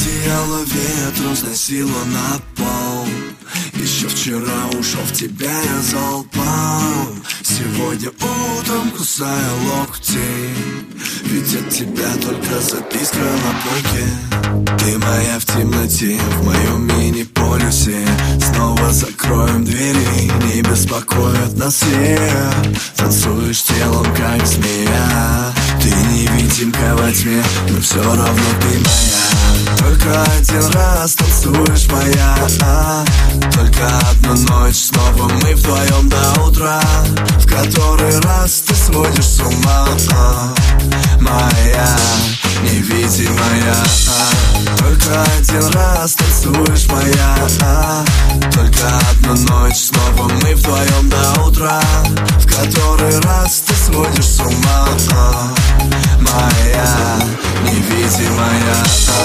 одеяло ветру сносило на пол. Еще вчера ушел в тебя я залпом Сегодня утром кусая локти. Ведь от тебя только записка на полке Ты моя в темноте, в моем мини-полюсе. Снова закроем двери, не беспокоят нас все. Танцуешь телом, как змея. Ты невидимка во тьме, но все равно ты моя раз танцуешь моя а? Только одну ночь, снова мы вдвоем до утра В который раз ты сводишь с ума а? Моя, невидимая а? Только один раз танцуешь моя а? Только одну ночь, снова мы вдвоем до утра В который раз ты